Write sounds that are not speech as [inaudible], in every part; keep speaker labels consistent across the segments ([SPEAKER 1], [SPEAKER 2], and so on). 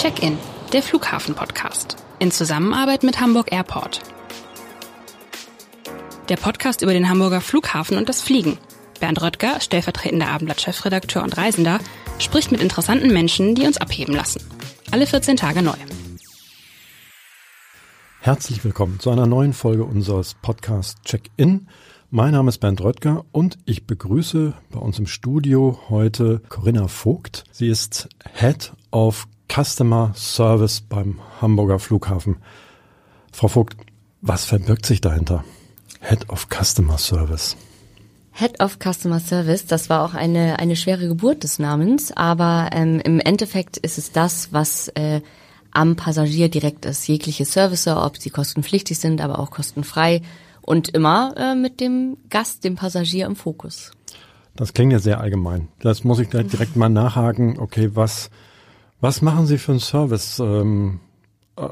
[SPEAKER 1] Check-in, der Flughafen-Podcast. In Zusammenarbeit mit Hamburg Airport. Der Podcast über den Hamburger Flughafen und das Fliegen. Bernd Röttger, stellvertretender Abendblatt-Chefredakteur und Reisender, spricht mit interessanten Menschen, die uns abheben lassen. Alle 14 Tage neu.
[SPEAKER 2] Herzlich willkommen zu einer neuen Folge unseres Podcasts Check-In. Mein Name ist Bernd Röttger und ich begrüße bei uns im Studio heute Corinna Vogt. Sie ist Head of Customer Service beim Hamburger Flughafen. Frau Vogt, was verbirgt sich dahinter? Head of Customer Service.
[SPEAKER 3] Head of Customer Service, das war auch eine, eine schwere Geburt des Namens, aber ähm, im Endeffekt ist es das, was äh, am Passagier direkt ist. Jegliche Services, ob sie kostenpflichtig sind, aber auch kostenfrei und immer äh, mit dem Gast, dem Passagier im Fokus.
[SPEAKER 2] Das klingt ja sehr allgemein. Das muss ich direkt mal nachhaken. Okay, was was machen Sie für einen Service ähm, äh,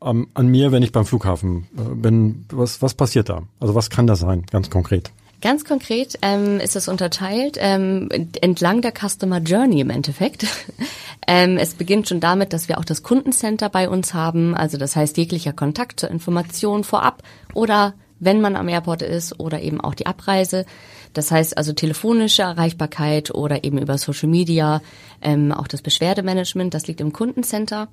[SPEAKER 2] an, an, mir, wenn ich beim Flughafen äh, bin? Was, was passiert da? Also was kann das sein, ganz konkret?
[SPEAKER 3] Ganz konkret ähm, ist es unterteilt ähm, entlang der Customer Journey im Endeffekt. [laughs] ähm, es beginnt schon damit, dass wir auch das Kundencenter bei uns haben. Also das heißt jeglicher Kontakt zur Information vorab oder wenn man am Airport ist oder eben auch die Abreise. Das heißt also telefonische Erreichbarkeit oder eben über Social Media, ähm, auch das Beschwerdemanagement, das liegt im Kundencenter.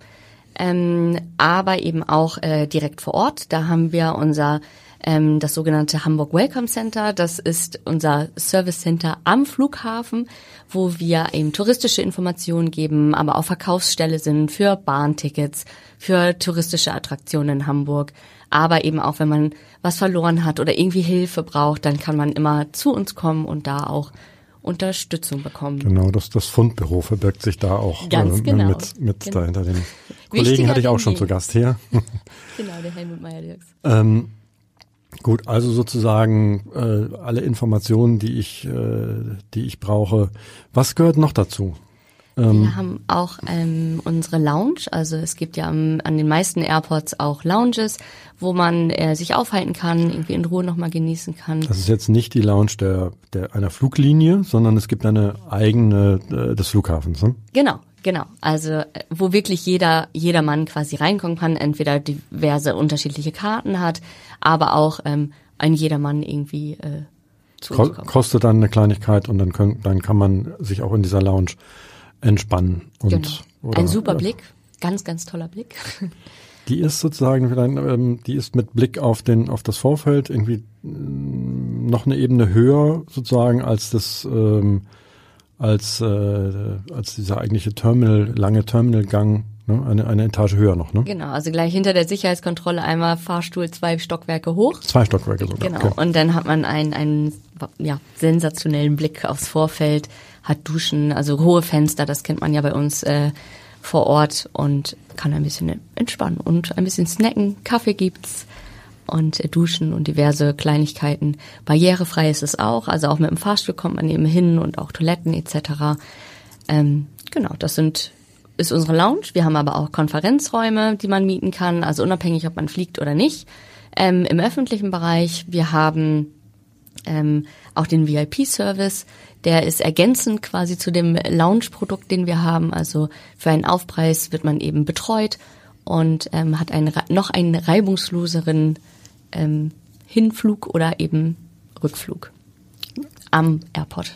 [SPEAKER 3] Ähm, aber eben auch äh, direkt vor Ort. Da haben wir unser ähm, das sogenannte Hamburg Welcome Center. Das ist unser Service Center am Flughafen, wo wir eben touristische Informationen geben, aber auch Verkaufsstelle sind für Bahntickets, für touristische Attraktionen in Hamburg. Aber eben auch, wenn man was verloren hat oder irgendwie Hilfe braucht, dann kann man immer zu uns kommen und da auch Unterstützung bekommen.
[SPEAKER 2] Genau, das, das Fundbüro verbirgt sich da auch
[SPEAKER 3] Ganz äh, genau.
[SPEAKER 2] mit, mit genau. dahinter. Den Kollegen hatte ich auch schon zu Gast hier. [laughs]
[SPEAKER 3] genau, der Helmut Meyer-Dirks.
[SPEAKER 2] Ähm, gut, also sozusagen äh, alle Informationen, die ich, äh, die ich brauche. Was gehört noch dazu?
[SPEAKER 3] Ähm, wir haben auch ähm, unsere Lounge, also es gibt ja am, an den meisten Airports auch Lounges, wo man äh, sich aufhalten kann, irgendwie in Ruhe nochmal genießen kann.
[SPEAKER 2] Das ist jetzt nicht die Lounge der, der einer Fluglinie, sondern es gibt eine eigene äh, des Flughafens. Ne?
[SPEAKER 3] Genau, Genau, also äh, wo wirklich jeder, jeder Mann quasi reinkommen kann, entweder diverse unterschiedliche Karten hat, aber auch ähm, ein jedermann irgendwie äh, zu
[SPEAKER 2] Ko Kostet dann eine Kleinigkeit und dann, können, dann kann man sich auch in dieser Lounge entspannen. Und,
[SPEAKER 3] genau. Oder, Ein super Blick, ganz, ganz toller Blick. [laughs]
[SPEAKER 2] Die ist sozusagen, ähm, die ist mit Blick auf den, auf das Vorfeld irgendwie mm, noch eine Ebene höher sozusagen als das, ähm, als, äh, als dieser eigentliche Terminal, lange Terminalgang, ne? eine, eine Etage höher noch, ne?
[SPEAKER 3] Genau, also gleich hinter der Sicherheitskontrolle einmal Fahrstuhl zwei Stockwerke hoch.
[SPEAKER 2] Zwei Stockwerke sogar.
[SPEAKER 3] Genau, okay. und dann hat man einen, einen ja, sensationellen Blick aufs Vorfeld hat Duschen, also hohe Fenster, das kennt man ja bei uns äh, vor Ort und kann ein bisschen entspannen und ein bisschen snacken. Kaffee gibt's und äh, Duschen und diverse Kleinigkeiten. Barrierefrei ist es auch, also auch mit dem Fahrstuhl kommt man eben hin und auch Toiletten etc. Ähm, genau, das sind ist unsere Lounge. Wir haben aber auch Konferenzräume, die man mieten kann, also unabhängig, ob man fliegt oder nicht. Ähm, Im öffentlichen Bereich, wir haben ähm, auch den VIP-Service, der ist ergänzend quasi zu dem Lounge-Produkt, den wir haben. Also für einen Aufpreis wird man eben betreut und ähm, hat einen, noch einen reibungsloseren ähm, Hinflug oder eben Rückflug am Airport.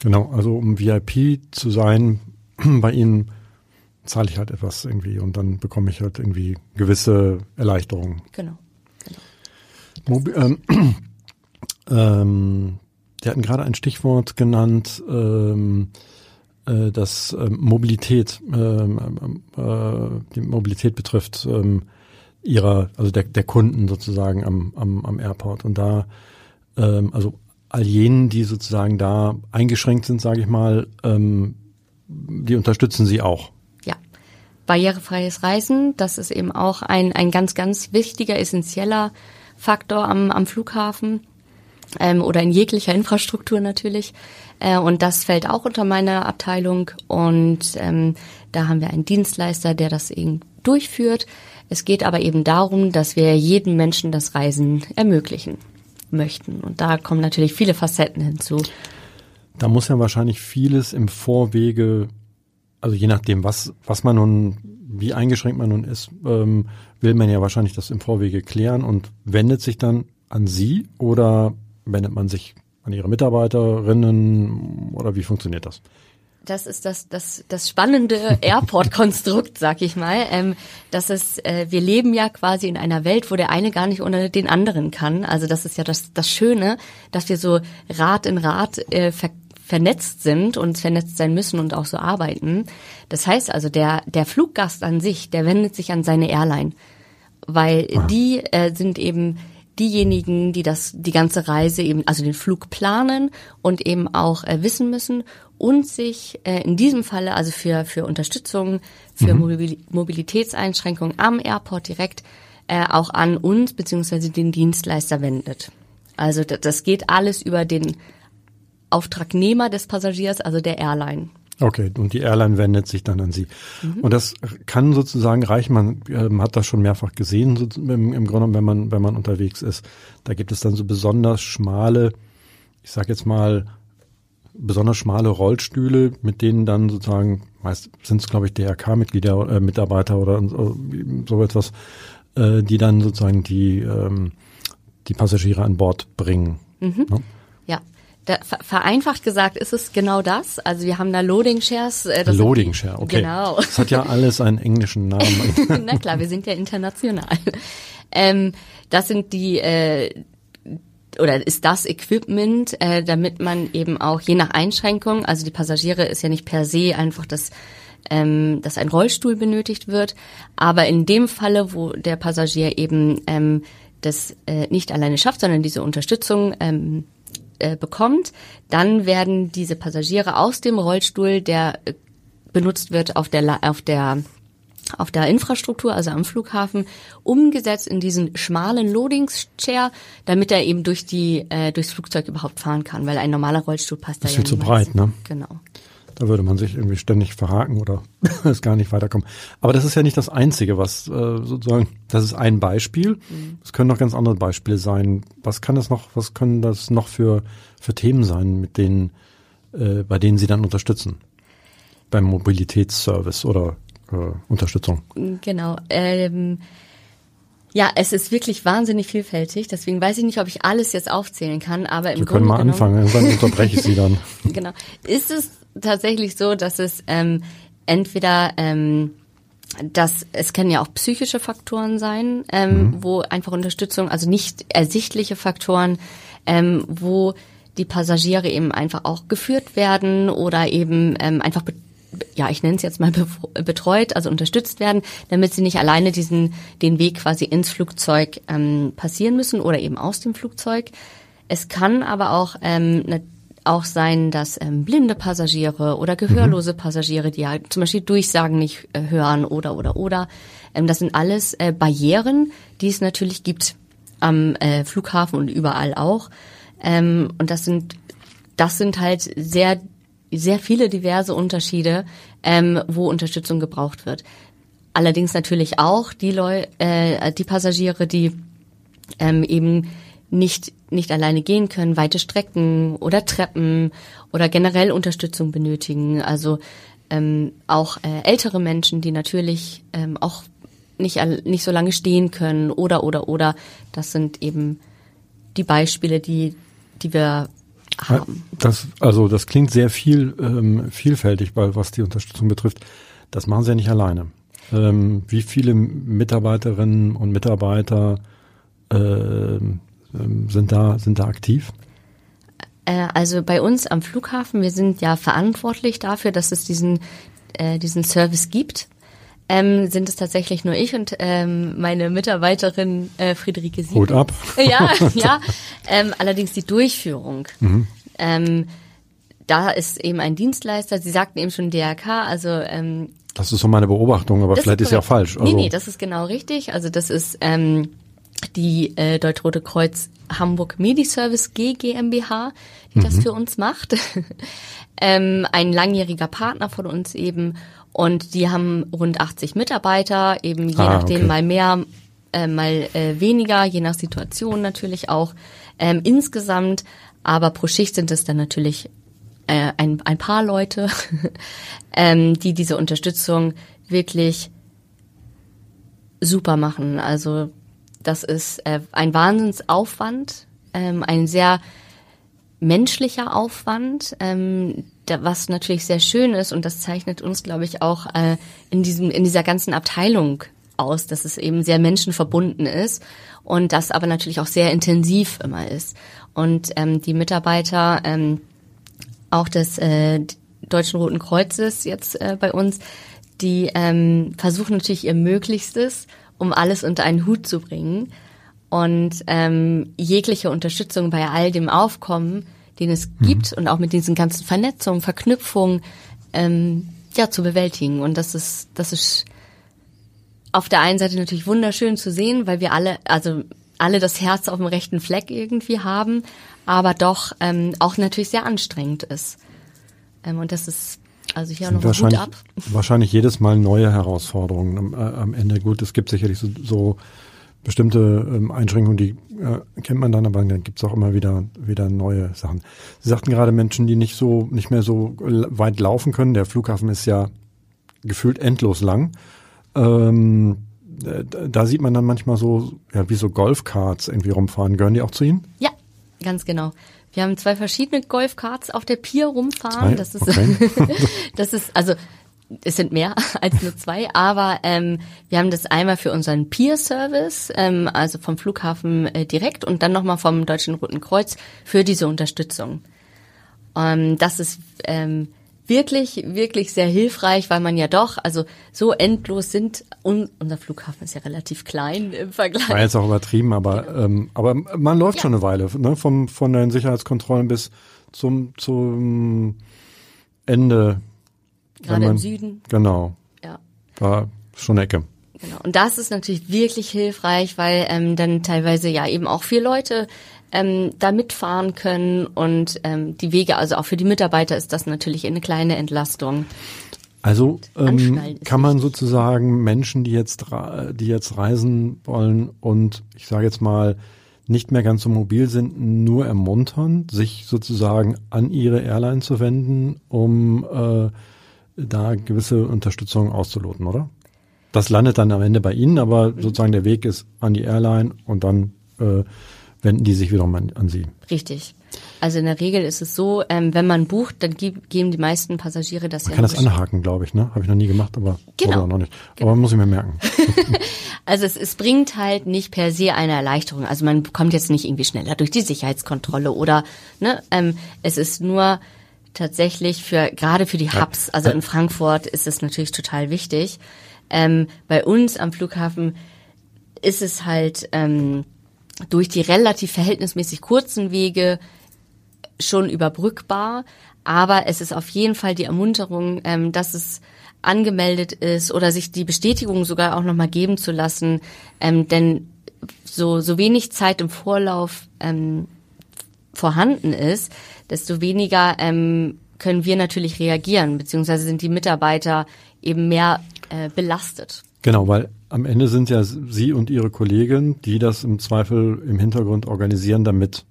[SPEAKER 2] Genau, also um VIP zu sein, [clears throat] bei Ihnen zahle ich halt etwas irgendwie und dann bekomme ich halt irgendwie gewisse Erleichterungen.
[SPEAKER 3] Genau. genau.
[SPEAKER 2] Mobi ähm, [clears throat] ähm, Sie hatten gerade ein Stichwort genannt, ähm, äh, das ähm, Mobilität, ähm, äh, die Mobilität betrifft ähm, ihrer, also der, der Kunden sozusagen am, am, am Airport. Und da, ähm, also all jenen, die sozusagen da eingeschränkt sind, sage ich mal, ähm, die unterstützen sie auch.
[SPEAKER 3] Ja, barrierefreies Reisen, das ist eben auch ein, ein ganz, ganz wichtiger, essentieller Faktor am, am Flughafen ähm, oder in jeglicher Infrastruktur natürlich. Äh, und das fällt auch unter meine Abteilung. Und ähm, da haben wir einen Dienstleister, der das eben durchführt. Es geht aber eben darum, dass wir jedem Menschen das Reisen ermöglichen möchten. Und da kommen natürlich viele Facetten hinzu.
[SPEAKER 2] Da muss ja wahrscheinlich vieles im Vorwege, also je nachdem, was, was man nun wie eingeschränkt man nun ist, ähm, will man ja wahrscheinlich das im Vorwege klären und wendet sich dann an Sie oder wendet man sich an Ihre Mitarbeiterinnen oder wie funktioniert das?
[SPEAKER 3] Das ist das, das, das spannende [laughs] Airport-Konstrukt, sag ich mal. Ähm, das ist, äh, wir leben ja quasi in einer Welt, wo der eine gar nicht ohne den anderen kann. Also das ist ja das, das Schöne, dass wir so Rad in Rad äh, ver vernetzt sind und vernetzt sein müssen und auch so arbeiten. Das heißt also, der, der Fluggast an sich, der wendet sich an seine Airline, weil ah. die äh, sind eben diejenigen, die das, die ganze Reise eben, also den Flug planen und eben auch äh, wissen müssen und sich äh, in diesem Falle, also für, für Unterstützung, für mhm. Mobilitätseinschränkungen am Airport direkt äh, auch an uns beziehungsweise den Dienstleister wendet. Also das geht alles über den Auftragnehmer des Passagiers, also der Airline.
[SPEAKER 2] Okay, und die Airline wendet sich dann an Sie. Mhm. Und das kann sozusagen reichen. Man ähm, hat das schon mehrfach gesehen, so im, im Grunde, wenn man wenn man unterwegs ist. Da gibt es dann so besonders schmale, ich sage jetzt mal besonders schmale Rollstühle, mit denen dann sozusagen meist sind es glaube ich DRK-Mitglieder, äh, Mitarbeiter oder so, so etwas, äh, die dann sozusagen die ähm, die Passagiere an Bord bringen.
[SPEAKER 3] Mhm. Ne? Ja. Da, vereinfacht gesagt ist es genau das. Also wir haben da Loading Shares.
[SPEAKER 2] Äh, Loading Share, okay. Genau. Das hat ja alles einen englischen Namen. [laughs]
[SPEAKER 3] Na klar, wir sind ja international. Ähm, das sind die äh, oder ist das Equipment, äh, damit man eben auch je nach Einschränkung, also die Passagiere ist ja nicht per se einfach das ähm, dass ein Rollstuhl benötigt wird, aber in dem Falle, wo der Passagier eben ähm, das äh, nicht alleine schafft, sondern diese Unterstützung ähm, äh, bekommt, dann werden diese Passagiere aus dem Rollstuhl, der äh, benutzt wird auf der auf der auf der Infrastruktur, also am Flughafen, umgesetzt in diesen schmalen Loading-Chair, damit er eben durch die äh, durchs Flugzeug überhaupt fahren kann, weil ein normaler Rollstuhl passt
[SPEAKER 2] da ja nicht. Ist viel zu breit, ne?
[SPEAKER 3] Genau.
[SPEAKER 2] Da würde man sich irgendwie ständig verhaken oder [laughs] es gar nicht weiterkommen. Aber das ist ja nicht das Einzige, was äh, sozusagen, das ist ein Beispiel. Mhm. Es können noch ganz andere Beispiele sein. Was kann das noch, was können das noch für, für Themen sein, mit denen, äh, bei denen Sie dann unterstützen? Beim Mobilitätsservice oder äh, Unterstützung?
[SPEAKER 3] Genau. Ähm ja, es ist wirklich wahnsinnig vielfältig. Deswegen weiß ich nicht, ob ich alles jetzt aufzählen kann. Aber im
[SPEAKER 2] Wir können
[SPEAKER 3] Grunde
[SPEAKER 2] mal anfangen. Irgendwann [laughs] unterbreche ich Sie dann.
[SPEAKER 3] genau. Ist es tatsächlich so, dass es ähm, entweder ähm, dass es können ja auch psychische Faktoren sein, ähm, mhm. wo einfach Unterstützung, also nicht ersichtliche Faktoren, ähm, wo die Passagiere eben einfach auch geführt werden oder eben ähm, einfach ja, ich nenne es jetzt mal betreut, also unterstützt werden, damit sie nicht alleine diesen den Weg quasi ins Flugzeug ähm, passieren müssen oder eben aus dem Flugzeug. Es kann aber auch ähm, auch sein, dass ähm, blinde Passagiere oder gehörlose mhm. Passagiere, die ja zum Beispiel Durchsagen nicht äh, hören oder oder oder, ähm, das sind alles äh, Barrieren, die es natürlich gibt am äh, Flughafen und überall auch. Ähm, und das sind das sind halt sehr sehr viele diverse Unterschiede, ähm, wo Unterstützung gebraucht wird. Allerdings natürlich auch die Leu äh, die Passagiere, die ähm, eben nicht nicht alleine gehen können, weite Strecken oder Treppen oder generell Unterstützung benötigen. Also ähm, auch äh, ältere Menschen, die natürlich ähm, auch nicht nicht so lange stehen können oder oder oder. Das sind eben die Beispiele, die die wir haben.
[SPEAKER 2] Das, also das klingt sehr viel ähm, vielfältig, weil was die Unterstützung betrifft. Das machen Sie ja nicht alleine. Ähm, wie viele Mitarbeiterinnen und Mitarbeiter äh, sind da sind da aktiv?
[SPEAKER 3] Äh, also bei uns am Flughafen, wir sind ja verantwortlich dafür, dass es diesen äh, diesen Service gibt. Ähm, sind es tatsächlich nur ich und ähm, meine Mitarbeiterin äh, Friederike Sieg.
[SPEAKER 2] Hut ab. [laughs]
[SPEAKER 3] Ja, [laughs] ja. Ähm, allerdings die Durchführung. Mhm. Ähm, da ist eben ein Dienstleister. Sie sagten eben schon DRK, also ähm,
[SPEAKER 2] das ist so meine Beobachtung, aber vielleicht ist, ist ja falsch.
[SPEAKER 3] Also nee, nee, das ist genau richtig. Also das ist ähm, die äh, Deutsch-Rote Kreuz Hamburg Mediservice G GmbH, die mhm. das für uns macht. [laughs] ähm, ein langjähriger Partner von uns eben und die haben rund 80 Mitarbeiter, eben je ah, nachdem okay. mal mehr, äh, mal äh, weniger, je nach Situation natürlich auch. Ähm, insgesamt, aber pro Schicht sind es dann natürlich äh, ein, ein paar Leute, [laughs] ähm, die diese Unterstützung wirklich super machen. Also das ist äh, ein Wahnsinnsaufwand, ähm, ein sehr menschlicher Aufwand, ähm, da, was natürlich sehr schön ist und das zeichnet uns, glaube ich, auch äh, in diesem in dieser ganzen Abteilung aus, dass es eben sehr menschenverbunden ist und das aber natürlich auch sehr intensiv immer ist. Und ähm, die Mitarbeiter ähm, auch des äh, Deutschen Roten Kreuzes jetzt äh, bei uns, die ähm, versuchen natürlich ihr Möglichstes, um alles unter einen Hut zu bringen und ähm, jegliche Unterstützung bei all dem Aufkommen, den es mhm. gibt und auch mit diesen ganzen Vernetzungen, Verknüpfungen, ähm, ja, zu bewältigen. Und das ist, das ist auf der einen Seite natürlich wunderschön zu sehen, weil wir alle, also alle das Herz auf dem rechten Fleck irgendwie haben, aber doch ähm, auch natürlich sehr anstrengend ist. Ähm, und das ist also hier noch
[SPEAKER 2] wahrscheinlich, Hut ab. [laughs] Wahrscheinlich jedes Mal neue Herausforderungen am, äh, am Ende. Gut, es gibt sicherlich so, so bestimmte ähm, Einschränkungen, die äh, kennt man dann, aber dann gibt's auch immer wieder wieder neue Sachen. Sie sagten gerade Menschen, die nicht so nicht mehr so weit laufen können. Der Flughafen ist ja gefühlt endlos lang. Ähm, da sieht man dann manchmal so, ja, wie so Golfkarts irgendwie rumfahren. Gehören die auch zu Ihnen?
[SPEAKER 3] Ja, ganz genau. Wir haben zwei verschiedene Golfkarts auf der Pier rumfahren.
[SPEAKER 2] Zwei?
[SPEAKER 3] Das ist,
[SPEAKER 2] okay. [laughs]
[SPEAKER 3] das ist, also es sind mehr [laughs] als nur zwei, aber ähm, wir haben das einmal für unseren Peer-Service, ähm, also vom Flughafen äh, direkt und dann nochmal vom Deutschen Roten Kreuz für diese Unterstützung. Ähm, das ist ähm, wirklich, wirklich sehr hilfreich, weil man ja doch, also so endlos sind, un, unser Flughafen ist ja relativ klein im Vergleich.
[SPEAKER 2] War jetzt auch übertrieben, aber, genau. ähm, aber man läuft ja. schon eine Weile, ne? Vom, von den Sicherheitskontrollen bis zum, zum Ende.
[SPEAKER 3] Gerade man, im Süden.
[SPEAKER 2] Genau.
[SPEAKER 3] Ja.
[SPEAKER 2] War schon eine Ecke.
[SPEAKER 3] Genau. Und das ist natürlich wirklich hilfreich, weil ähm, dann teilweise ja eben auch vier Leute ähm, da mitfahren können und ähm, die Wege, also auch für die Mitarbeiter ist das natürlich eine kleine Entlastung.
[SPEAKER 2] Also ähm, kann man sozusagen Menschen, die jetzt die jetzt reisen wollen und ich sage jetzt mal nicht mehr ganz so mobil sind, nur ermuntern, sich sozusagen an ihre Airline zu wenden, um äh, da gewisse Unterstützung auszuloten, oder? Das landet dann am Ende bei Ihnen, aber sozusagen der Weg ist an die Airline und dann äh, wenden die sich wiederum an, an Sie.
[SPEAKER 3] Richtig. Also in der Regel ist es so, ähm, wenn man bucht, dann geben die meisten Passagiere das
[SPEAKER 2] man
[SPEAKER 3] ja.
[SPEAKER 2] kann das anhaken, glaube ich, ne? Habe ich noch nie gemacht, aber
[SPEAKER 3] genau.
[SPEAKER 2] noch nicht.
[SPEAKER 3] Genau.
[SPEAKER 2] Aber muss ich mir merken. [laughs]
[SPEAKER 3] also es, es bringt halt nicht per se eine Erleichterung. Also man kommt jetzt nicht irgendwie schneller durch die Sicherheitskontrolle oder ne, ähm, es ist nur tatsächlich für gerade für die Hubs. Also in Frankfurt ist es natürlich total wichtig. Ähm, bei uns am Flughafen ist es halt ähm, durch die relativ verhältnismäßig kurzen Wege schon überbrückbar. Aber es ist auf jeden Fall die Ermunterung, ähm, dass es angemeldet ist oder sich die Bestätigung sogar auch nochmal geben zu lassen. Ähm, denn so, so wenig Zeit im Vorlauf ähm, vorhanden ist, desto weniger ähm, können wir natürlich reagieren, beziehungsweise sind die Mitarbeiter eben mehr äh, belastet.
[SPEAKER 2] Genau, weil am Ende sind ja Sie und Ihre Kollegen, die das im Zweifel im Hintergrund organisieren, damit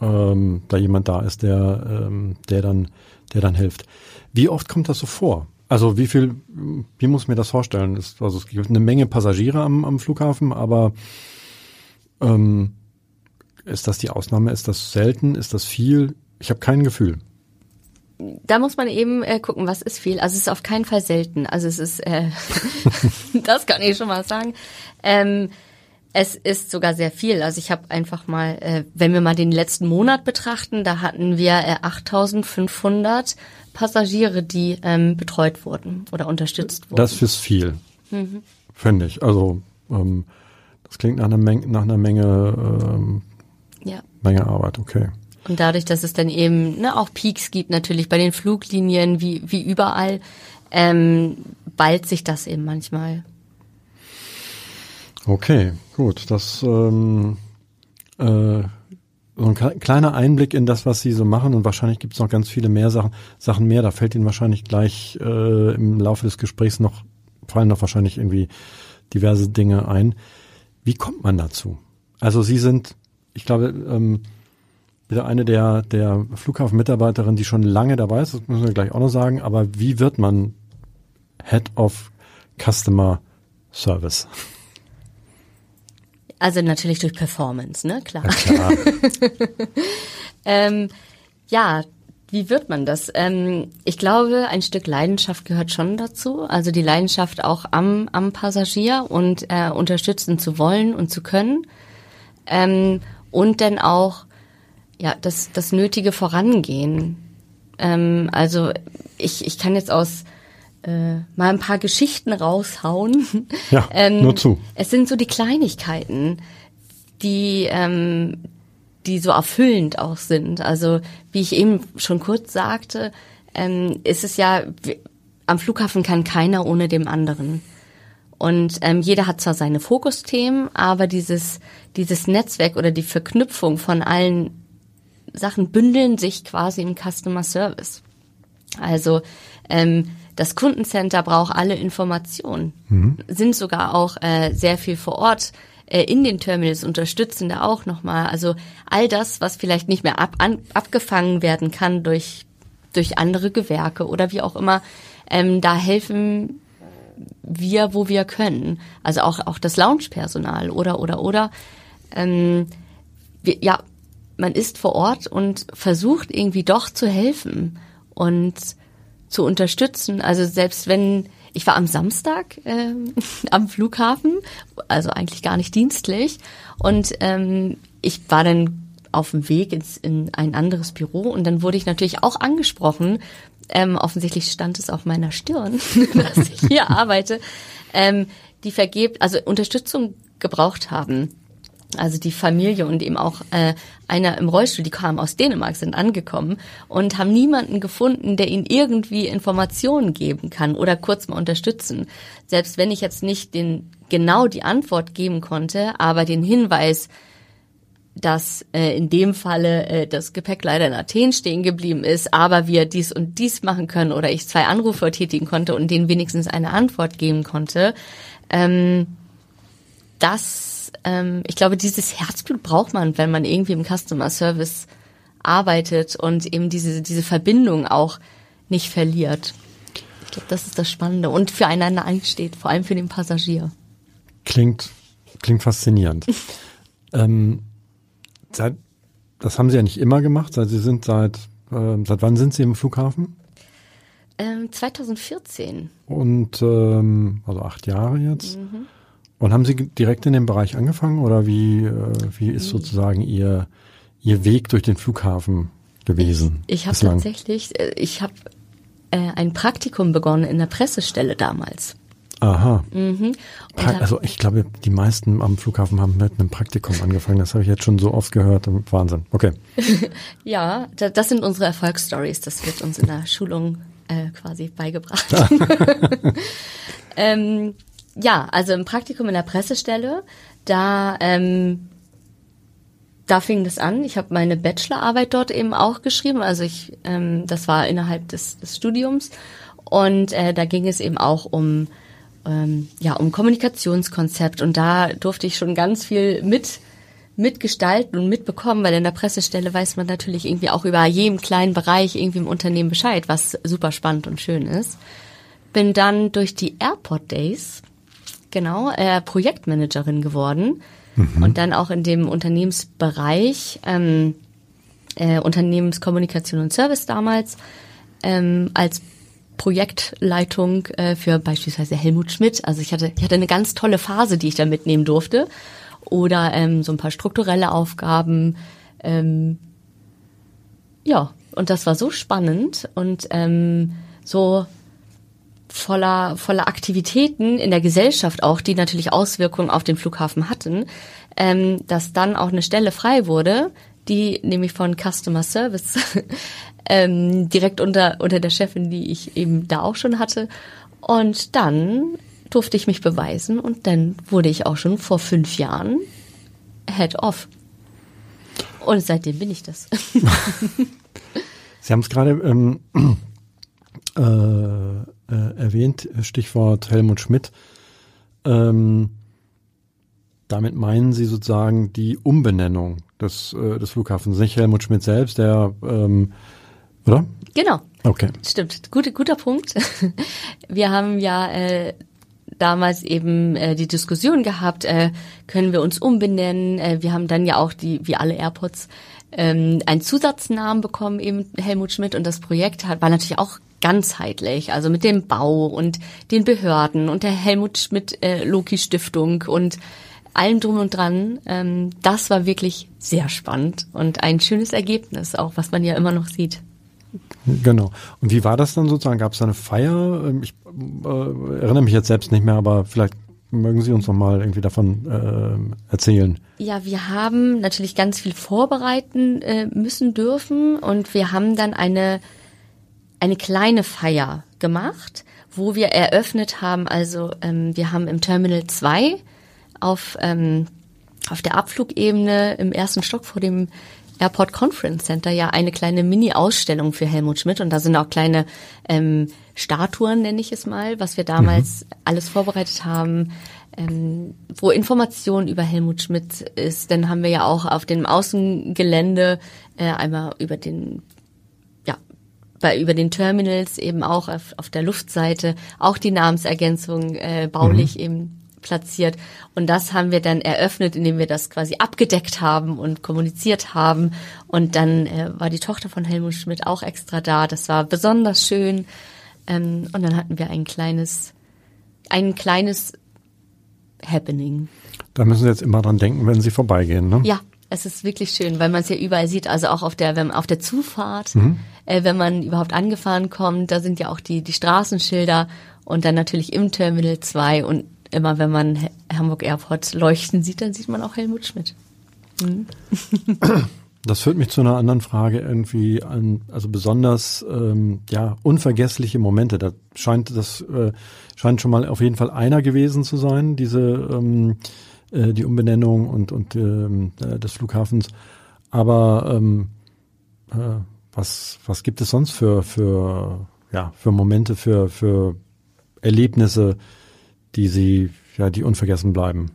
[SPEAKER 2] ähm, da jemand da ist, der, ähm, der dann, der dann hilft. Wie oft kommt das so vor? Also wie viel, wie muss ich mir das vorstellen? Ist, also es gibt eine Menge Passagiere am, am Flughafen, aber ähm, ist das die Ausnahme? Ist das selten? Ist das viel? Ich habe kein Gefühl
[SPEAKER 3] da muss man eben äh, gucken, was ist viel. Also es ist auf keinen Fall selten. Also es ist, äh, [laughs] das kann ich schon mal sagen. Ähm, es ist sogar sehr viel. Also ich habe einfach mal, äh, wenn wir mal den letzten Monat betrachten, da hatten wir äh, 8.500 Passagiere, die ähm, betreut wurden oder unterstützt wurden.
[SPEAKER 2] Das ist viel, mhm. finde ich. Also ähm, das klingt nach einer Menge, nach einer Menge, ähm,
[SPEAKER 3] ja.
[SPEAKER 2] Menge Arbeit. Okay.
[SPEAKER 3] Und dadurch, dass es dann eben ne, auch Peaks gibt, natürlich bei den Fluglinien wie, wie überall, ähm, ballt sich das eben manchmal.
[SPEAKER 2] Okay, gut. Das ähm, äh, so ein kleiner Einblick in das, was Sie so machen und wahrscheinlich gibt es noch ganz viele mehr Sachen, Sachen mehr. Da fällt Ihnen wahrscheinlich gleich äh, im Laufe des Gesprächs noch fallen noch wahrscheinlich irgendwie diverse Dinge ein. Wie kommt man dazu? Also Sie sind, ich glaube, ähm, wieder eine der, der Flughafenmitarbeiterinnen, die schon lange dabei ist, das müssen wir gleich auch noch sagen, aber wie wird man Head of Customer Service?
[SPEAKER 3] Also natürlich durch Performance, ne? Klar.
[SPEAKER 2] Ja, klar. [laughs]
[SPEAKER 3] ähm, ja, wie wird man das? Ähm, ich glaube, ein Stück Leidenschaft gehört schon dazu. Also die Leidenschaft auch am, am Passagier und äh, unterstützen zu wollen und zu können. Ähm, und dann auch ja das, das nötige Vorangehen. Ähm, also ich, ich kann jetzt aus äh, mal ein paar Geschichten raushauen.
[SPEAKER 2] Ja, [laughs]
[SPEAKER 3] ähm,
[SPEAKER 2] nur zu.
[SPEAKER 3] Es sind so die Kleinigkeiten, die, ähm, die so erfüllend auch sind. Also wie ich eben schon kurz sagte, ähm, ist es ja, am Flughafen kann keiner ohne dem anderen. Und ähm, jeder hat zwar seine Fokusthemen, aber dieses, dieses Netzwerk oder die Verknüpfung von allen Sachen bündeln sich quasi im Customer Service. Also ähm, das Kundencenter braucht alle Informationen, mhm. sind sogar auch äh, sehr viel vor Ort äh, in den Terminals unterstützen da auch nochmal. Also all das, was vielleicht nicht mehr ab, an, abgefangen werden kann durch, durch andere Gewerke oder wie auch immer, ähm, da helfen wir, wo wir können. Also auch, auch das Lounge-Personal oder, oder, oder. Ähm, wir, ja, man ist vor Ort und versucht irgendwie doch zu helfen und zu unterstützen. Also selbst wenn ich war am Samstag äh, [laughs] am Flughafen, also eigentlich gar nicht dienstlich, und ähm, ich war dann auf dem Weg ins, in ein anderes Büro und dann wurde ich natürlich auch angesprochen. Ähm, offensichtlich stand es auf meiner Stirn, [laughs] dass ich hier arbeite. Ähm, die vergebt, also Unterstützung gebraucht haben also die Familie und eben auch äh, einer im Rollstuhl, die kamen aus Dänemark, sind angekommen und haben niemanden gefunden, der ihnen irgendwie Informationen geben kann oder kurz mal unterstützen. Selbst wenn ich jetzt nicht den genau die Antwort geben konnte, aber den Hinweis, dass äh, in dem Falle äh, das Gepäck leider in Athen stehen geblieben ist, aber wir dies und dies machen können oder ich zwei Anrufe tätigen konnte und denen wenigstens eine Antwort geben konnte, ähm, das ähm, ich glaube, dieses Herzblut braucht man, wenn man irgendwie im Customer Service arbeitet und eben diese, diese Verbindung auch nicht verliert. Ich glaube, das ist das Spannende und füreinander einsteht, vor allem für den Passagier.
[SPEAKER 2] Klingt, klingt faszinierend. [laughs] ähm, seit, das haben Sie ja nicht immer gemacht, seit Sie sind seit, äh, seit wann sind Sie im Flughafen?
[SPEAKER 3] Ähm, 2014.
[SPEAKER 2] Und ähm, also acht Jahre jetzt. Mhm. Und haben Sie direkt in dem Bereich angefangen oder wie, äh, wie ist sozusagen Ihr, Ihr Weg durch den Flughafen gewesen?
[SPEAKER 3] Ich, ich habe tatsächlich, äh, ich habe äh, ein Praktikum begonnen in der Pressestelle damals.
[SPEAKER 2] Aha. Mhm. Also ich glaube, die meisten am Flughafen haben mit einem Praktikum angefangen. Das habe ich jetzt schon so oft gehört. Wahnsinn. Okay. [laughs]
[SPEAKER 3] ja, das sind unsere Erfolgsstories. Das wird uns in der Schulung äh, quasi beigebracht. [laughs] [laughs] ähm, ja, also im Praktikum in der Pressestelle, da ähm, da fing das an. Ich habe meine Bachelorarbeit dort eben auch geschrieben. Also ich, ähm, das war innerhalb des, des Studiums und äh, da ging es eben auch um ähm, ja um Kommunikationskonzept und da durfte ich schon ganz viel mit mitgestalten und mitbekommen, weil in der Pressestelle weiß man natürlich irgendwie auch über jedem kleinen Bereich irgendwie im Unternehmen Bescheid, was super spannend und schön ist. Bin dann durch die Airport Days genau, äh, Projektmanagerin geworden mhm. und dann auch in dem Unternehmensbereich, ähm, äh, Unternehmenskommunikation und Service damals, ähm, als Projektleitung äh, für beispielsweise Helmut Schmidt. Also ich hatte, ich hatte eine ganz tolle Phase, die ich da mitnehmen durfte. Oder ähm, so ein paar strukturelle Aufgaben. Ähm, ja, und das war so spannend und ähm, so voller, voller Aktivitäten in der Gesellschaft auch, die natürlich Auswirkungen auf den Flughafen hatten, ähm, dass dann auch eine Stelle frei wurde, die nämlich von Customer Service [laughs] ähm, direkt unter, unter der Chefin, die ich eben da auch schon hatte. Und dann durfte ich mich beweisen und dann wurde ich auch schon vor fünf Jahren Head of. Und seitdem bin ich das. [laughs]
[SPEAKER 2] Sie haben es gerade ähm, äh, äh, erwähnt, Stichwort Helmut Schmidt. Ähm, damit meinen Sie sozusagen die Umbenennung des, äh, des Flughafens, nicht Helmut Schmidt selbst, der, ähm, oder?
[SPEAKER 3] Genau.
[SPEAKER 2] Okay.
[SPEAKER 3] Stimmt. Gute, guter Punkt. [laughs] Wir haben ja äh, damals eben äh, die Diskussion gehabt, äh, können wir uns umbenennen. Äh, wir haben dann ja auch die, wie alle AirPods, ähm, einen Zusatznamen bekommen, eben Helmut Schmidt. Und das Projekt hat, war natürlich auch ganzheitlich, also mit dem Bau und den Behörden und der Helmut Schmidt äh, und allem drum und dran. Ähm, das war wirklich sehr spannend und ein schönes Ergebnis, auch was man ja immer noch sieht.
[SPEAKER 2] Genau. Und wie war das dann sozusagen? Gab es eine Feier? Ähm, ich äh, erinnere mich jetzt selbst nicht mehr, aber vielleicht mögen Sie uns noch mal irgendwie davon äh, erzählen.
[SPEAKER 3] Ja, wir haben natürlich ganz viel vorbereiten äh, müssen dürfen und wir haben dann eine eine kleine Feier gemacht, wo wir eröffnet haben. Also ähm, wir haben im Terminal 2 auf ähm, auf der Abflugebene im ersten Stock vor dem Airport Conference Center ja eine kleine Mini-Ausstellung für Helmut Schmidt und da sind auch kleine ähm, Statuen, nenne ich es mal, was wir damals mhm. alles vorbereitet haben, ähm, wo Informationen über Helmut Schmidt ist. Dann haben wir ja auch auf dem Außengelände äh, einmal über den ja bei über den Terminals eben auch auf, auf der Luftseite auch die Namensergänzung äh, baulich mhm. eben platziert. Und das haben wir dann eröffnet, indem wir das quasi abgedeckt haben und kommuniziert haben. Und dann äh, war die Tochter von Helmut Schmidt auch extra da. Das war besonders schön. Ähm, und dann hatten wir ein kleines, ein kleines Happening.
[SPEAKER 2] Da müssen Sie jetzt immer dran denken, wenn Sie vorbeigehen, ne?
[SPEAKER 3] Ja, es ist wirklich schön, weil man es ja überall sieht. Also auch auf der, wenn, auf der Zufahrt, mhm. äh, wenn man überhaupt angefahren kommt, da sind ja auch die, die Straßenschilder und dann natürlich im Terminal 2 und immer wenn man Hamburg Airport leuchten sieht, dann sieht man auch Helmut Schmidt. Mhm.
[SPEAKER 2] Das führt mich zu einer anderen Frage irgendwie an, also besonders ähm, ja unvergessliche Momente. Da scheint das äh, scheint schon mal auf jeden Fall einer gewesen zu sein, diese ähm, äh, die Umbenennung und und ähm, äh, des Flughafens. Aber ähm, äh, was was gibt es sonst für für ja für Momente für für Erlebnisse, die sie, ja, die unvergessen bleiben.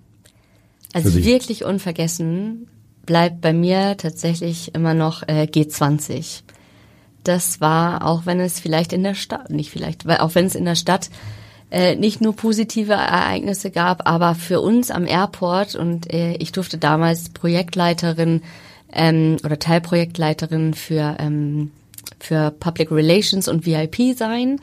[SPEAKER 3] Also wirklich unvergessen bleibt bei mir tatsächlich immer noch äh, G20. Das war, auch wenn es vielleicht in der Stadt, nicht vielleicht, weil auch wenn es in der Stadt äh, nicht nur positive Ereignisse gab, aber für uns am Airport und äh, ich durfte damals Projektleiterin ähm, oder Teilprojektleiterin für ähm, für Public Relations und VIP sein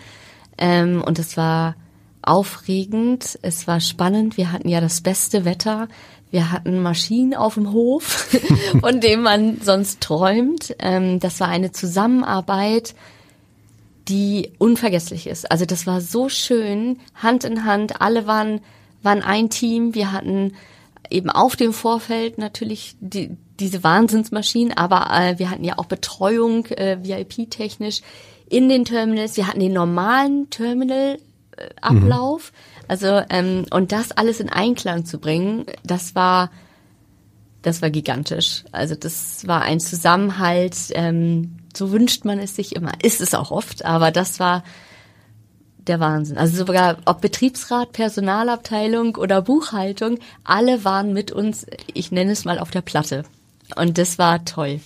[SPEAKER 3] ähm, und es war aufregend, es war spannend, wir hatten ja das beste Wetter, wir hatten Maschinen auf dem Hof, [laughs] von dem man sonst träumt. Ähm, das war eine Zusammenarbeit, die unvergesslich ist. Also das war so schön, Hand in Hand, alle waren, waren ein Team, wir hatten eben auf dem Vorfeld natürlich die, diese Wahnsinnsmaschinen, aber äh, wir hatten ja auch Betreuung äh, VIP-technisch in den Terminals. Wir hatten den normalen Terminal Ablauf. Mhm. Also ähm, und das alles in Einklang zu bringen, das war das war gigantisch. Also das war ein Zusammenhalt. Ähm, so wünscht man es sich immer. Ist es auch oft, aber das war der Wahnsinn. Also sogar ob Betriebsrat, Personalabteilung oder Buchhaltung, alle waren mit uns, ich nenne es mal auf der Platte. Und das war toll.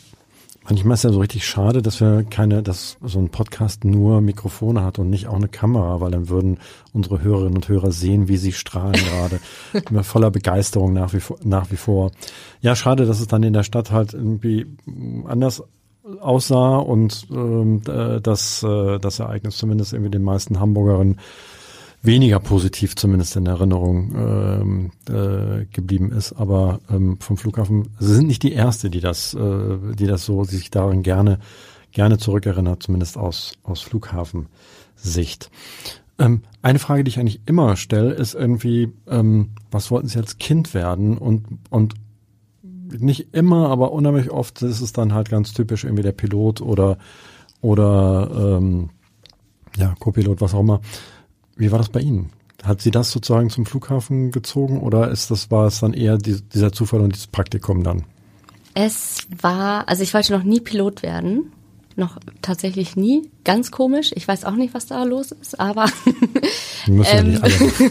[SPEAKER 2] Manchmal ist ja so richtig schade, dass wir keine, dass so ein Podcast nur Mikrofone hat und nicht auch eine Kamera, weil dann würden unsere Hörerinnen und Hörer sehen, wie sie strahlen gerade. [laughs] Immer voller Begeisterung nach wie, vor, nach wie vor. Ja, schade, dass es dann in der Stadt halt irgendwie anders aussah und äh, dass äh, das Ereignis zumindest irgendwie den meisten Hamburgerinnen weniger positiv zumindest in Erinnerung ähm, äh, geblieben ist. Aber ähm, vom Flughafen, sie sind nicht die erste, die das, äh, die das so sich daran gerne gerne zurückerinnert, zumindest aus aus Flughafensicht. Ähm, eine Frage, die ich eigentlich immer stelle, ist irgendwie, ähm, was wollten Sie als Kind werden? Und und nicht immer, aber unheimlich oft ist es dann halt ganz typisch irgendwie der Pilot oder oder ähm, ja, Co-Pilot, was auch immer. Wie war das bei Ihnen? Hat Sie das sozusagen zum Flughafen gezogen oder ist das, war es dann eher die, dieser Zufall und dieses Praktikum dann?
[SPEAKER 3] Es war, also ich wollte noch nie Pilot werden. Noch tatsächlich nie. Ganz komisch. Ich weiß auch nicht, was da los ist, aber [laughs] ähm,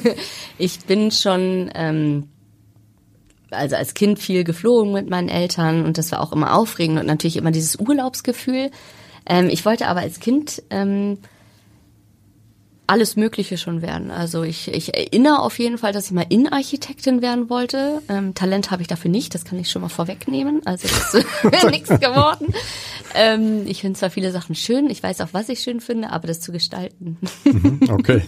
[SPEAKER 3] [laughs] ich bin schon ähm, also als Kind viel geflogen mit meinen Eltern und das war auch immer aufregend und natürlich immer dieses Urlaubsgefühl. Ähm, ich wollte aber als Kind ähm, alles Mögliche schon werden. Also ich, ich erinnere auf jeden Fall, dass ich mal Innenarchitektin werden wollte. Ähm, Talent habe ich dafür nicht, das kann ich schon mal vorwegnehmen. Also das ist [laughs] nichts geworden. Ähm, ich finde zwar viele Sachen schön, ich weiß auch, was ich schön finde, aber das zu gestalten.
[SPEAKER 2] Mhm, okay.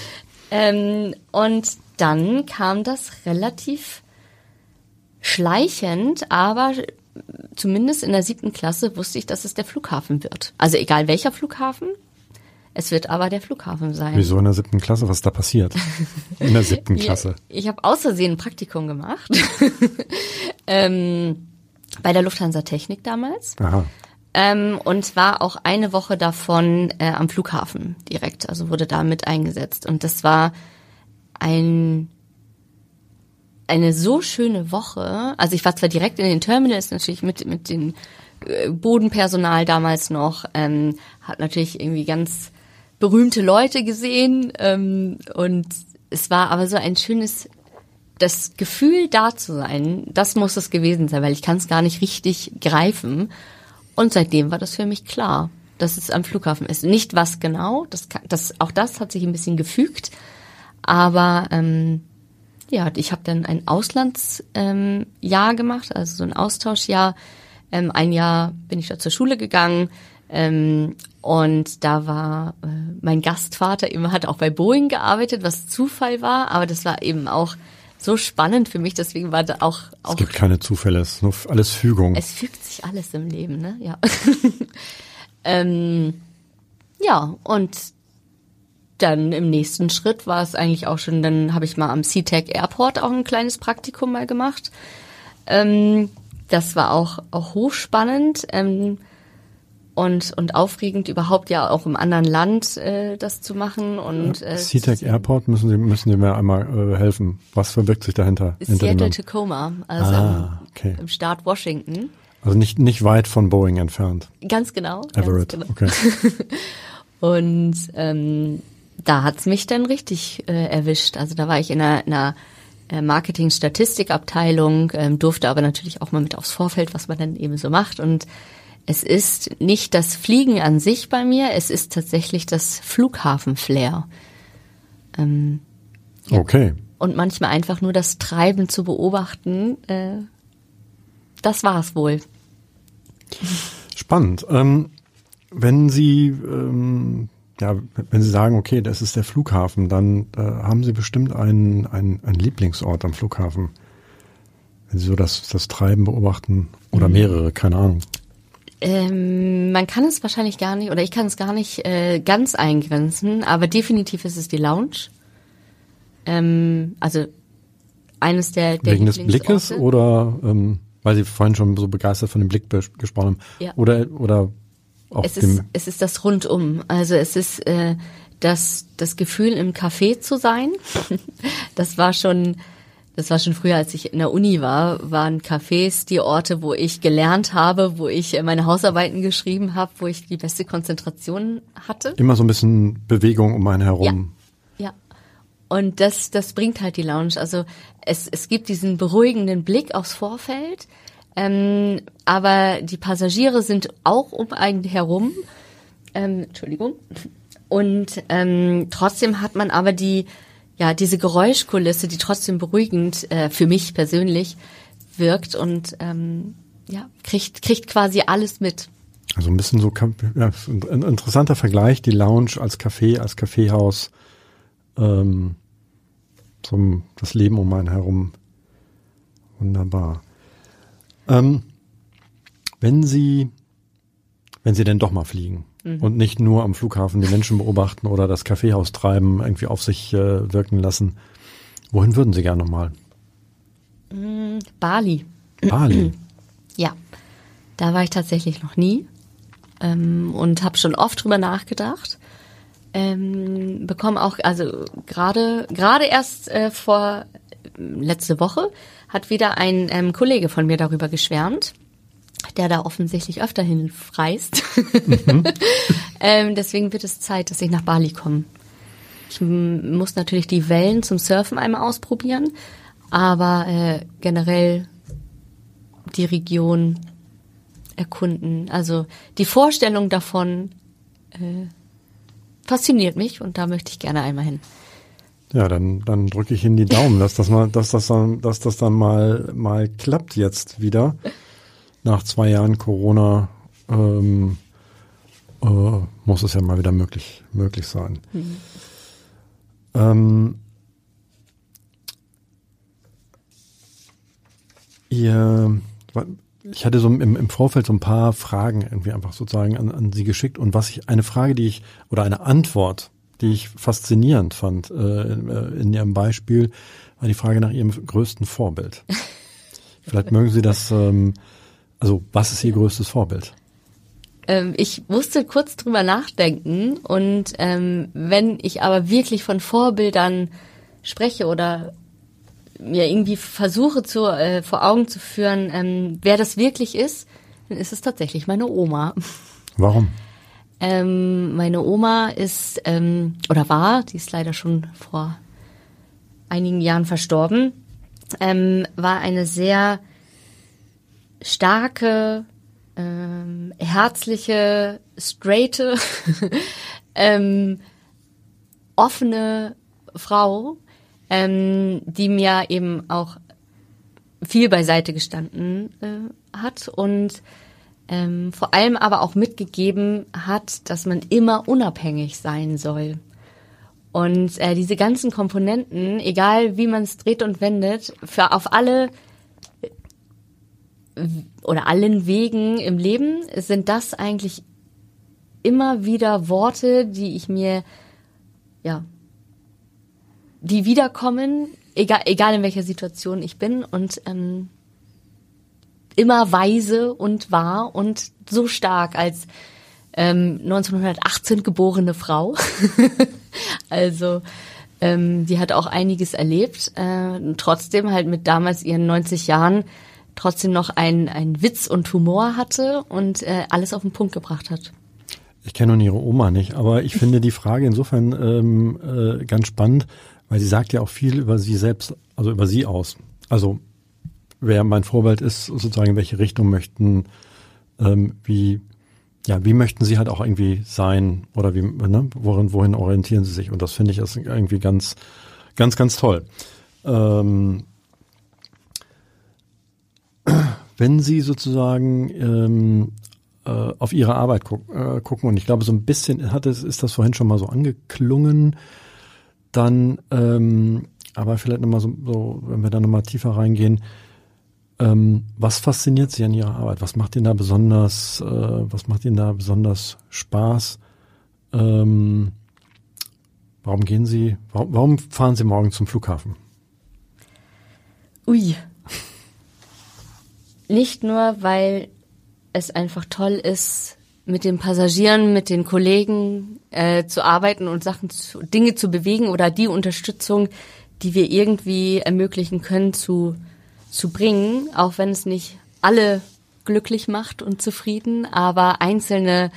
[SPEAKER 2] [laughs]
[SPEAKER 3] ähm, und dann kam das relativ schleichend, aber zumindest in der siebten Klasse wusste ich, dass es der Flughafen wird. Also egal welcher Flughafen, es wird aber der Flughafen sein.
[SPEAKER 2] Wieso in der siebten Klasse? Was ist da passiert? In der siebten [laughs] Klasse.
[SPEAKER 3] ich ich habe aus Versehen ein Praktikum gemacht. [laughs] ähm, bei der Lufthansa Technik damals.
[SPEAKER 2] Aha.
[SPEAKER 3] Ähm, und war auch eine Woche davon äh, am Flughafen direkt. Also wurde da mit eingesetzt. Und das war ein eine so schöne Woche. Also ich war zwar direkt in den Terminals natürlich mit mit den äh, Bodenpersonal damals noch, ähm, hat natürlich irgendwie ganz berühmte Leute gesehen ähm, und es war aber so ein schönes das Gefühl da zu sein, das muss es gewesen sein, weil ich kann es gar nicht richtig greifen. Und seitdem war das für mich klar, dass es am Flughafen ist. Nicht was genau, das, das auch das hat sich ein bisschen gefügt, aber ähm, ja, ich habe dann ein Auslandsjahr ähm, Jahr gemacht, also so ein Austauschjahr. Ähm, ein Jahr bin ich da zur Schule gegangen, ähm, und da war äh, mein Gastvater immer hat auch bei Boeing gearbeitet, was Zufall war, aber das war eben auch so spannend für mich, deswegen war da auch, auch
[SPEAKER 2] Es gibt keine Zufälle, es ist nur alles Fügung.
[SPEAKER 3] Es fügt sich alles im Leben, ne? Ja. [laughs] ähm, ja, und dann im nächsten Schritt war es eigentlich auch schon, dann habe ich mal am SeaTac Airport auch ein kleines Praktikum mal gemacht. Ähm, das war auch, auch hochspannend. Ähm, und, und aufregend überhaupt ja auch im anderen Land äh, das zu machen und
[SPEAKER 2] äh, SeaTac Airport müssen Sie müssen Sie mir einmal äh, helfen. Was verbirgt sich dahinter?
[SPEAKER 3] Seattle Tacoma, also ah, okay. im Staat Washington.
[SPEAKER 2] Also nicht nicht weit von Boeing entfernt.
[SPEAKER 3] Ganz genau.
[SPEAKER 2] Everett.
[SPEAKER 3] Ganz
[SPEAKER 2] genau. Okay. [laughs]
[SPEAKER 3] und ähm, da hat's mich dann richtig äh, erwischt. Also da war ich in einer, einer äh, Marketing-Statistikabteilung, ähm, durfte aber natürlich auch mal mit aufs Vorfeld, was man dann eben so macht und es ist nicht das Fliegen an sich bei mir, es ist tatsächlich das Flughafenflair.
[SPEAKER 2] Ähm, ja. Okay.
[SPEAKER 3] Und manchmal einfach nur das Treiben zu beobachten, äh, das war's wohl.
[SPEAKER 2] Spannend. Ähm, wenn Sie ähm, ja, wenn Sie sagen, okay, das ist der Flughafen, dann äh, haben Sie bestimmt einen, einen, einen Lieblingsort am Flughafen. Wenn Sie so das, das Treiben beobachten oder mhm. mehrere, keine Ahnung.
[SPEAKER 3] Ähm, man kann es wahrscheinlich gar nicht, oder ich kann es gar nicht äh, ganz eingrenzen, aber definitiv ist es die Lounge. Ähm, also eines der, der
[SPEAKER 2] Wegen des Blickes oder ähm, weil Sie vorhin schon so begeistert von dem Blick gesprochen haben? Ja. Oder, oder auch
[SPEAKER 3] es ist, es ist das Rundum. Also es ist äh, das, das Gefühl, im Café zu sein. [laughs] das war schon das war schon früher, als ich in der Uni war, waren Cafés die Orte, wo ich gelernt habe, wo ich meine Hausarbeiten geschrieben habe, wo ich die beste Konzentration hatte.
[SPEAKER 2] Immer so ein bisschen Bewegung um einen herum.
[SPEAKER 3] Ja. ja. Und das, das bringt halt die Lounge. Also es, es gibt diesen beruhigenden Blick aufs Vorfeld, ähm, aber die Passagiere sind auch um einen herum. Ähm, Entschuldigung. Und ähm, trotzdem hat man aber die ja, diese Geräuschkulisse, die trotzdem beruhigend äh, für mich persönlich wirkt und ähm, ja, kriegt, kriegt quasi alles mit.
[SPEAKER 2] Also ein bisschen so ja, ein interessanter Vergleich, die Lounge als Café, als Kaffeehaus, ähm, zum das Leben um einen herum. Wunderbar. Ähm, wenn Sie, wenn Sie denn doch mal fliegen, mhm. und nicht nur am Flughafen die Menschen beobachten oder das Kaffeehaus treiben, irgendwie auf sich äh, wirken lassen. Wohin würden Sie gerne nochmal?
[SPEAKER 3] Mhm, Bali.
[SPEAKER 2] Bali. [clears throat]
[SPEAKER 3] ja, da war ich tatsächlich noch nie ähm, und habe schon oft drüber nachgedacht. Ähm, bekomme auch, also gerade gerade erst äh, vor letzte Woche hat wieder ein ähm, Kollege von mir darüber geschwärmt der da offensichtlich öfter hinreist. Mhm. [laughs] ähm, deswegen wird es Zeit, dass ich nach Bali komme. Ich muss natürlich die Wellen zum Surfen einmal ausprobieren, aber äh, generell die Region erkunden. Also die Vorstellung davon, äh, fasziniert mich und da möchte ich gerne einmal hin.
[SPEAKER 2] Ja, dann, dann drücke ich Ihnen die Daumen, dass das mal, dass das dann, dass das dann mal, mal klappt jetzt wieder. [laughs] Nach zwei Jahren Corona ähm, äh, muss es ja mal wieder möglich, möglich sein. Mhm. Ähm, ihr, ich hatte so im, im Vorfeld so ein paar Fragen irgendwie einfach sozusagen an, an Sie geschickt und was ich, eine Frage, die ich, oder eine Antwort, die ich faszinierend fand äh, in Ihrem Beispiel, war die Frage nach Ihrem größten Vorbild. [laughs] Vielleicht mögen Sie das, ähm, also was ist Ihr größtes Vorbild?
[SPEAKER 3] Ähm, ich musste kurz drüber nachdenken und ähm, wenn ich aber wirklich von Vorbildern spreche oder mir irgendwie versuche zu, äh, vor Augen zu führen, ähm, wer das wirklich ist, dann ist es tatsächlich meine Oma.
[SPEAKER 2] Warum?
[SPEAKER 3] Ähm, meine Oma ist ähm, oder war, die ist leider schon vor einigen Jahren verstorben, ähm, war eine sehr starke, ähm, herzliche, straighte, [laughs] ähm, offene Frau, ähm, die mir eben auch viel beiseite gestanden äh, hat und ähm, vor allem aber auch mitgegeben hat, dass man immer unabhängig sein soll. Und äh, diese ganzen Komponenten, egal wie man es dreht und wendet, für auf alle oder allen Wegen im Leben sind das eigentlich immer wieder Worte, die ich mir, ja, die wiederkommen, egal, egal in welcher Situation ich bin und ähm, immer weise und wahr und so stark als ähm, 1918 geborene Frau. [laughs] also ähm, die hat auch einiges erlebt, äh, trotzdem halt mit damals ihren 90 Jahren trotzdem noch ein, ein Witz und Humor hatte und äh, alles auf den Punkt gebracht hat.
[SPEAKER 2] Ich kenne nun ihre Oma nicht, aber ich finde die Frage insofern ähm, äh, ganz spannend, weil sie sagt ja auch viel über sie selbst, also über sie aus. Also wer mein Vorbild ist, sozusagen in welche Richtung möchten, ähm, wie, ja, wie möchten sie halt auch irgendwie sein oder wie, ne, worin, wohin orientieren sie sich? Und das finde ich ist irgendwie ganz, ganz, ganz toll. Ähm, wenn Sie sozusagen ähm, äh, auf Ihre Arbeit guck, äh, gucken und ich glaube so ein bisschen hat es, ist das vorhin schon mal so angeklungen, dann ähm, aber vielleicht nochmal so, so, wenn wir da nochmal tiefer reingehen, ähm, was fasziniert Sie an Ihrer Arbeit? Was macht Ihnen da besonders, äh, was macht Ihnen da besonders Spaß? Ähm, warum gehen Sie, warum, warum fahren Sie morgen zum Flughafen?
[SPEAKER 3] Ui. Nicht nur, weil es einfach toll ist, mit den Passagieren, mit den Kollegen äh, zu arbeiten und Sachen, zu, Dinge zu bewegen oder die Unterstützung, die wir irgendwie ermöglichen können, zu zu bringen, auch wenn es nicht alle glücklich macht und zufrieden, aber einzelne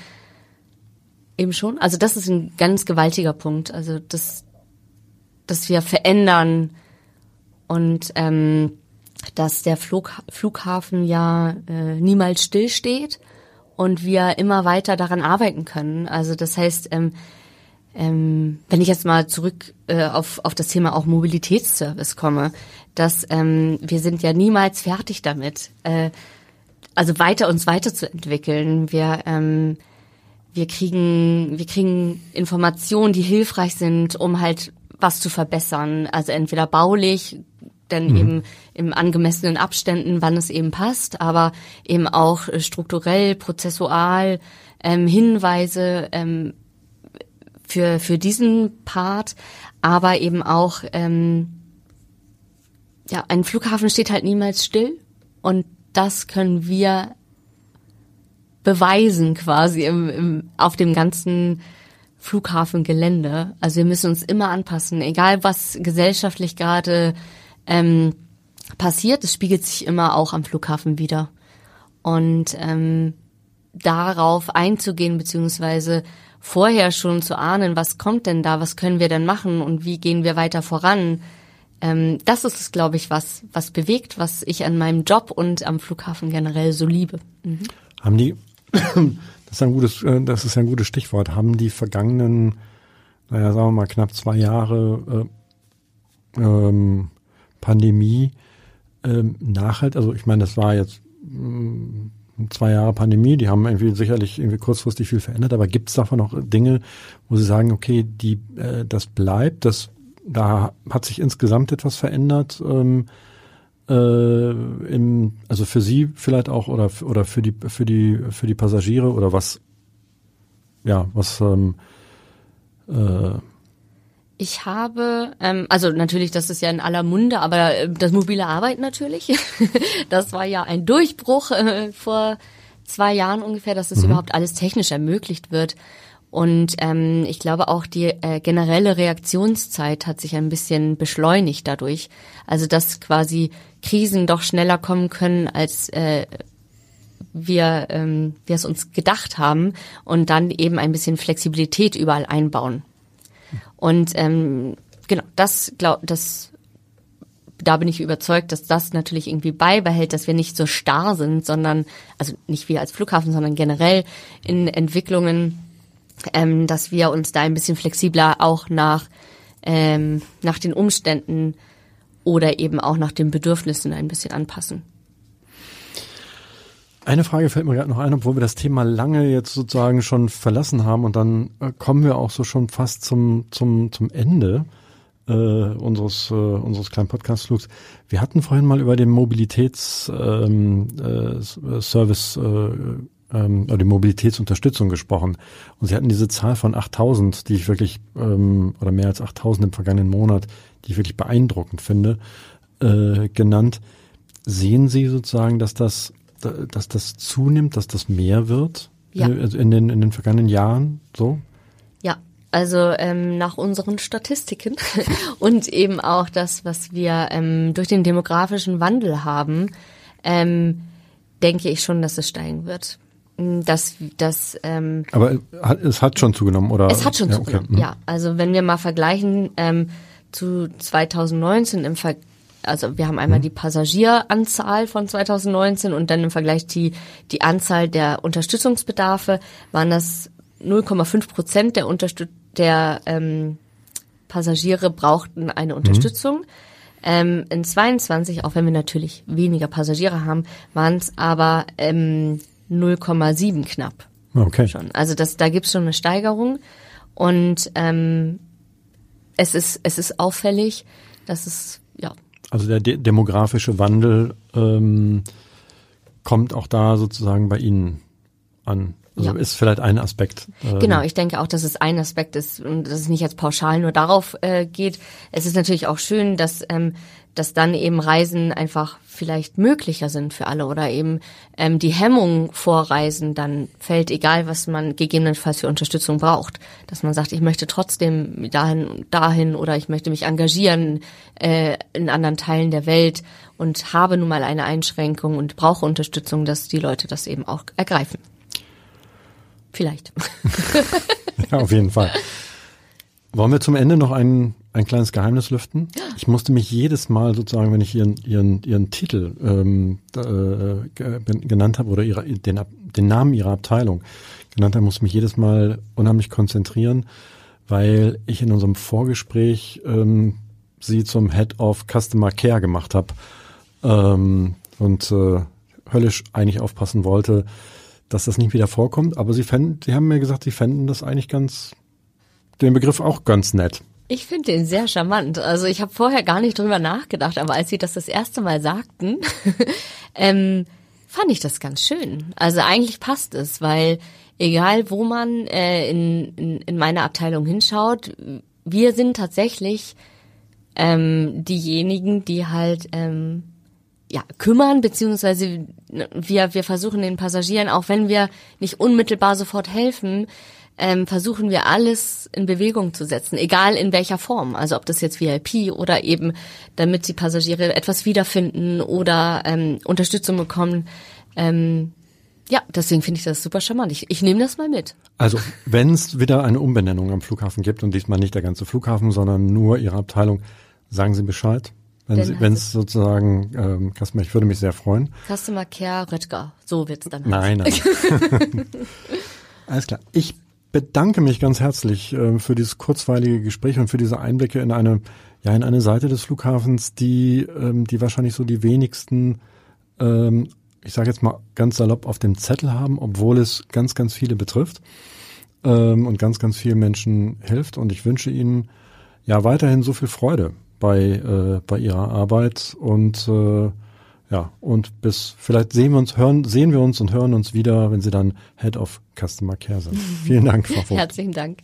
[SPEAKER 3] eben schon. Also das ist ein ganz gewaltiger Punkt. Also das, dass wir verändern und ähm, dass der Flug, Flughafen ja äh, niemals stillsteht und wir immer weiter daran arbeiten können. Also das heißt, ähm, ähm, wenn ich jetzt mal zurück äh, auf, auf das Thema auch Mobilitätsservice komme, dass ähm, wir sind ja niemals fertig damit, äh, also weiter uns weiterzuentwickeln. Wir ähm, wir kriegen wir kriegen Informationen, die hilfreich sind, um halt was zu verbessern. Also entweder baulich, denn mhm. eben im angemessenen Abständen, wann es eben passt, aber eben auch strukturell, prozessual ähm, Hinweise, ähm, für, für diesen Part, aber eben auch, ähm, ja, ein Flughafen steht halt niemals still und das können wir beweisen quasi im, im, auf dem ganzen Flughafengelände. Also wir müssen uns immer anpassen, egal was gesellschaftlich gerade ähm, passiert, es spiegelt sich immer auch am Flughafen wieder. Und ähm, darauf einzugehen, beziehungsweise vorher schon zu ahnen, was kommt denn da, was können wir denn machen und wie gehen wir weiter voran. Ähm, das ist es, glaube ich, was, was bewegt, was ich an meinem Job und am Flughafen generell so liebe. Mhm.
[SPEAKER 2] Haben die, [clears throat] das ist ein gutes, äh, das ist ein gutes Stichwort, haben die vergangenen naja, sagen wir mal, knapp zwei Jahre äh, ähm, Pandemie ähm, nachhalt. Also ich meine, das war jetzt mh, zwei Jahre Pandemie, die haben irgendwie sicherlich irgendwie kurzfristig viel verändert, aber gibt es davon noch Dinge, wo Sie sagen, okay, die äh, das bleibt, das da hat sich insgesamt etwas verändert, ähm, äh, im, also für Sie vielleicht auch oder oder für die für die für die Passagiere oder was ja was ähm,
[SPEAKER 3] äh, ich habe, ähm, also natürlich, das ist ja in aller Munde, aber äh, das mobile Arbeiten natürlich, [laughs] das war ja ein Durchbruch äh, vor zwei Jahren ungefähr, dass es mhm. überhaupt alles technisch ermöglicht wird. Und ähm, ich glaube auch die äh, generelle Reaktionszeit hat sich ein bisschen beschleunigt dadurch. Also dass quasi Krisen doch schneller kommen können, als äh, wir, ähm, wir es uns gedacht haben und dann eben ein bisschen Flexibilität überall einbauen. Und ähm, genau, das glaub, das da bin ich überzeugt, dass das natürlich irgendwie beibehält, dass wir nicht so starr sind, sondern also nicht wir als Flughafen, sondern generell in Entwicklungen, ähm, dass wir uns da ein bisschen flexibler auch nach ähm, nach den Umständen oder eben auch nach den Bedürfnissen ein bisschen anpassen.
[SPEAKER 2] Eine Frage fällt mir gerade noch ein, obwohl wir das Thema lange jetzt sozusagen schon verlassen haben und dann äh, kommen wir auch so schon fast zum, zum, zum Ende äh, unseres, äh, unseres kleinen Podcast-Flugs. Wir hatten vorhin mal über den Mobilitätsservice ähm, äh, Service, äh, ähm, oder die Mobilitätsunterstützung gesprochen. Und Sie hatten diese Zahl von 8000, die ich wirklich, ähm, oder mehr als 8000 im vergangenen Monat, die ich wirklich beeindruckend finde, äh, genannt. Sehen Sie sozusagen, dass das dass das zunimmt, dass das mehr wird? Ja. Also in den, in den vergangenen Jahren so?
[SPEAKER 3] Ja, also ähm, nach unseren Statistiken [laughs] und eben auch das, was wir ähm, durch den demografischen Wandel haben, ähm, denke ich schon, dass es steigen wird. Dass, dass, ähm,
[SPEAKER 2] Aber es hat schon zugenommen, oder?
[SPEAKER 3] Es hat schon ja, zugenommen, okay. Mhm. ja. Also wenn wir mal vergleichen ähm, zu 2019 im Vergleich also wir haben einmal mhm. die Passagieranzahl von 2019 und dann im Vergleich die, die Anzahl der Unterstützungsbedarfe waren das 0,5 Prozent der, Unterstüt der ähm, Passagiere brauchten eine mhm. Unterstützung. Mhm. Ähm, in 22, auch wenn wir natürlich weniger Passagiere haben, waren es aber ähm, 0,7 knapp.
[SPEAKER 2] Okay.
[SPEAKER 3] Schon. Also das, da gibt's schon eine Steigerung und ähm, es ist es ist auffällig, dass es ja
[SPEAKER 2] also der de demografische Wandel ähm, kommt auch da sozusagen bei Ihnen an. Also ja. ist vielleicht ein Aspekt.
[SPEAKER 3] Ähm. Genau, ich denke auch, dass es ein Aspekt ist und dass es nicht jetzt pauschal nur darauf äh, geht. Es ist natürlich auch schön, dass ähm, dass dann eben Reisen einfach vielleicht möglicher sind für alle oder eben ähm, die Hemmung vor Reisen dann fällt, egal was man gegebenenfalls für Unterstützung braucht. Dass man sagt, ich möchte trotzdem dahin, dahin oder ich möchte mich engagieren äh, in anderen Teilen der Welt und habe nun mal eine Einschränkung und brauche Unterstützung, dass die Leute das eben auch ergreifen. Vielleicht. [laughs]
[SPEAKER 2] ja, auf jeden Fall. Wollen wir zum Ende noch ein, ein kleines Geheimnis lüften? Ich musste mich jedes Mal sozusagen, wenn ich ihren, ihren, ihren Titel ähm, äh, genannt habe oder ihre, den, den Namen ihrer Abteilung genannt habe, musste mich jedes Mal unheimlich konzentrieren, weil ich in unserem Vorgespräch ähm, sie zum Head of Customer Care gemacht habe ähm, und äh, höllisch eigentlich aufpassen wollte, dass das nicht wieder vorkommt. Aber sie, fänden, sie haben mir gesagt, sie fänden das eigentlich ganz den Begriff auch ganz nett.
[SPEAKER 3] Ich finde den sehr charmant. Also ich habe vorher gar nicht drüber nachgedacht, aber als Sie das das erste Mal sagten, [laughs] ähm, fand ich das ganz schön. Also eigentlich passt es, weil egal wo man äh, in, in, in meine Abteilung hinschaut, wir sind tatsächlich ähm, diejenigen, die halt ähm, ja, kümmern, beziehungsweise wir, wir versuchen den Passagieren, auch wenn wir nicht unmittelbar sofort helfen, ähm, versuchen wir alles in Bewegung zu setzen, egal in welcher Form. Also ob das jetzt VIP oder eben, damit die Passagiere etwas wiederfinden oder ähm, Unterstützung bekommen. Ähm, ja, deswegen finde ich das super charmant. Ich, ich nehme das mal mit.
[SPEAKER 2] Also wenn es wieder eine Umbenennung am Flughafen gibt und diesmal nicht der ganze Flughafen, sondern nur Ihre Abteilung, sagen Sie Bescheid. Wenn es sozusagen, ähm, Customer, ich würde mich sehr freuen.
[SPEAKER 3] Customer Care Röttger, so wird's dann.
[SPEAKER 2] Nein, nein. [laughs] Alles klar. Ich bedanke mich ganz herzlich äh, für dieses kurzweilige Gespräch und für diese Einblicke in eine, ja, in eine Seite des Flughafens, die, ähm, die wahrscheinlich so die wenigsten, ähm, ich sage jetzt mal ganz salopp, auf dem Zettel haben, obwohl es ganz, ganz viele betrifft ähm, und ganz, ganz vielen Menschen hilft. Und ich wünsche Ihnen ja weiterhin so viel Freude bei, äh, bei Ihrer Arbeit und äh, ja, und bis vielleicht sehen wir uns, hören, sehen wir uns und hören uns wieder, wenn Sie dann Head of Customer Care sind. [laughs] Vielen Dank, Frau Vogt.
[SPEAKER 3] Herzlichen Dank.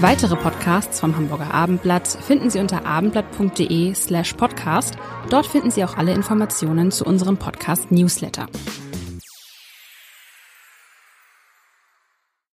[SPEAKER 1] Weitere Podcasts vom Hamburger Abendblatt finden Sie unter abendblatt.de slash podcast. Dort finden Sie auch alle Informationen zu unserem Podcast Newsletter.